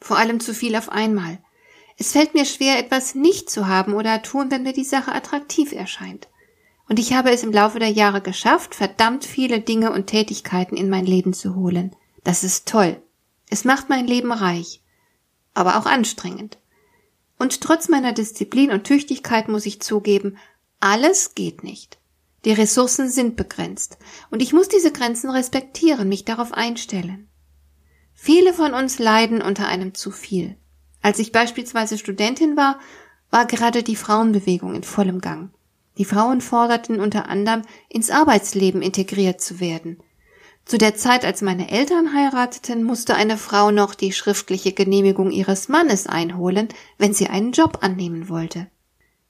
vor allem zu viel auf einmal. Es fällt mir schwer, etwas nicht zu haben oder tun, wenn mir die Sache attraktiv erscheint. Und ich habe es im Laufe der Jahre geschafft, verdammt viele Dinge und Tätigkeiten in mein Leben zu holen. Das ist toll. Es macht mein Leben reich, aber auch anstrengend. Und trotz meiner Disziplin und Tüchtigkeit muss ich zugeben, alles geht nicht. Die Ressourcen sind begrenzt, und ich muss diese Grenzen respektieren, mich darauf einstellen. Viele von uns leiden unter einem zu viel. Als ich beispielsweise Studentin war, war gerade die Frauenbewegung in vollem Gang. Die Frauen forderten unter anderem, ins Arbeitsleben integriert zu werden. Zu der Zeit, als meine Eltern heirateten, musste eine Frau noch die schriftliche Genehmigung ihres Mannes einholen, wenn sie einen Job annehmen wollte.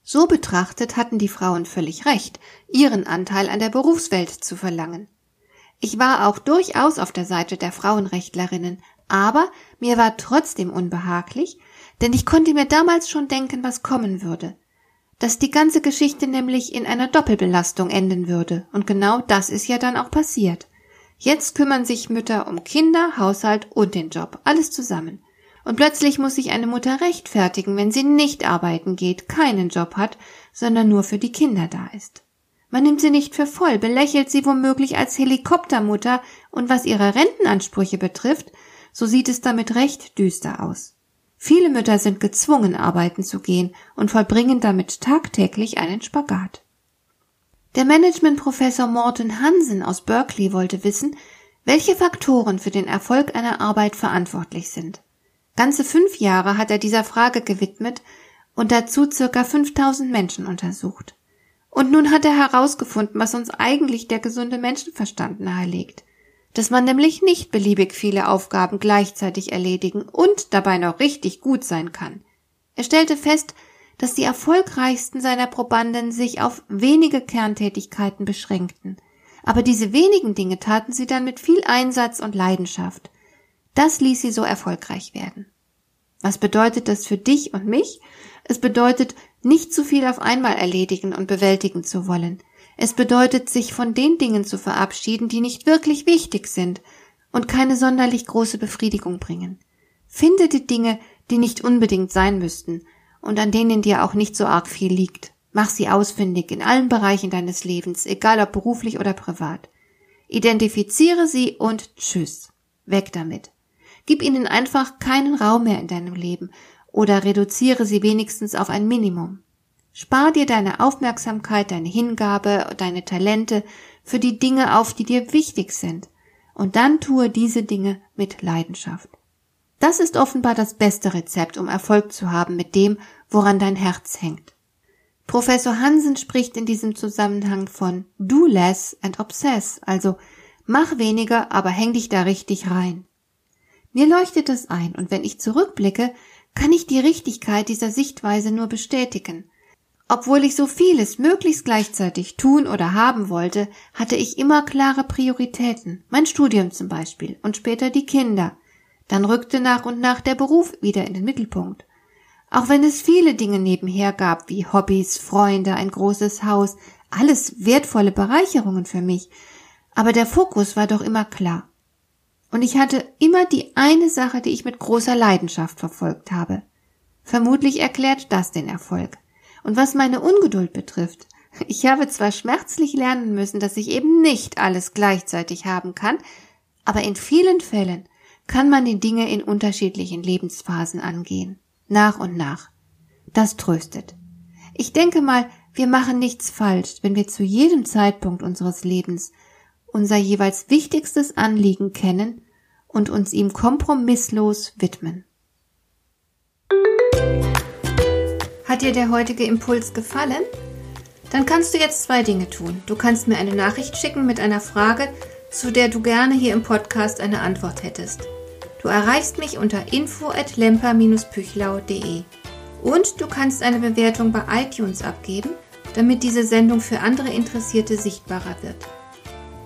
So betrachtet hatten die Frauen völlig recht, ihren Anteil an der Berufswelt zu verlangen. Ich war auch durchaus auf der Seite der Frauenrechtlerinnen, aber mir war trotzdem unbehaglich, denn ich konnte mir damals schon denken, was kommen würde. Dass die ganze Geschichte nämlich in einer Doppelbelastung enden würde, und genau das ist ja dann auch passiert. Jetzt kümmern sich Mütter um Kinder, Haushalt und den Job, alles zusammen. Und plötzlich muss sich eine Mutter rechtfertigen, wenn sie nicht arbeiten geht, keinen Job hat, sondern nur für die Kinder da ist. Man nimmt sie nicht für voll, belächelt sie womöglich als Helikoptermutter und was ihre Rentenansprüche betrifft, so sieht es damit recht düster aus. Viele Mütter sind gezwungen, arbeiten zu gehen und vollbringen damit tagtäglich einen Spagat. Der Managementprofessor Morten Hansen aus Berkeley wollte wissen, welche Faktoren für den Erfolg einer Arbeit verantwortlich sind. Ganze fünf Jahre hat er dieser Frage gewidmet und dazu circa 5000 Menschen untersucht. Und nun hat er herausgefunden, was uns eigentlich der gesunde Menschenverstand nahelegt. Dass man nämlich nicht beliebig viele Aufgaben gleichzeitig erledigen und dabei noch richtig gut sein kann. Er stellte fest, dass die erfolgreichsten seiner Probanden sich auf wenige Kerntätigkeiten beschränkten. Aber diese wenigen Dinge taten sie dann mit viel Einsatz und Leidenschaft. Das ließ sie so erfolgreich werden. Was bedeutet das für dich und mich? Es bedeutet, nicht zu viel auf einmal erledigen und bewältigen zu wollen. Es bedeutet, sich von den Dingen zu verabschieden, die nicht wirklich wichtig sind und keine sonderlich große Befriedigung bringen. Finde die Dinge, die nicht unbedingt sein müssten und an denen dir auch nicht so arg viel liegt. Mach sie ausfindig in allen Bereichen deines Lebens, egal ob beruflich oder privat. Identifiziere sie und tschüss. Weg damit. Gib ihnen einfach keinen Raum mehr in deinem Leben oder reduziere sie wenigstens auf ein Minimum. Spar dir deine Aufmerksamkeit, deine Hingabe, deine Talente für die Dinge auf, die dir wichtig sind, und dann tue diese Dinge mit Leidenschaft. Das ist offenbar das beste Rezept, um Erfolg zu haben mit dem, woran dein Herz hängt. Professor Hansen spricht in diesem Zusammenhang von do less and obsess, also mach weniger, aber häng dich da richtig rein. Mir leuchtet das ein, und wenn ich zurückblicke, kann ich die Richtigkeit dieser Sichtweise nur bestätigen. Obwohl ich so vieles möglichst gleichzeitig tun oder haben wollte, hatte ich immer klare Prioritäten. Mein Studium zum Beispiel und später die Kinder. Dann rückte nach und nach der Beruf wieder in den Mittelpunkt. Auch wenn es viele Dinge nebenher gab, wie Hobbys, Freunde, ein großes Haus, alles wertvolle Bereicherungen für mich, aber der Fokus war doch immer klar. Und ich hatte immer die eine Sache, die ich mit großer Leidenschaft verfolgt habe. Vermutlich erklärt das den Erfolg. Und was meine Ungeduld betrifft, ich habe zwar schmerzlich lernen müssen, dass ich eben nicht alles gleichzeitig haben kann, aber in vielen Fällen kann man die Dinge in unterschiedlichen Lebensphasen angehen, nach und nach. Das tröstet. Ich denke mal, wir machen nichts falsch, wenn wir zu jedem Zeitpunkt unseres Lebens unser jeweils wichtigstes Anliegen kennen und uns ihm kompromisslos widmen. Hat dir der heutige Impuls gefallen? Dann kannst du jetzt zwei Dinge tun. Du kannst mir eine Nachricht schicken mit einer Frage, zu der du gerne hier im Podcast eine Antwort hättest. Du erreichst mich unter info at lemper-püchlau.de und du kannst eine Bewertung bei iTunes abgeben, damit diese Sendung für andere Interessierte sichtbarer wird.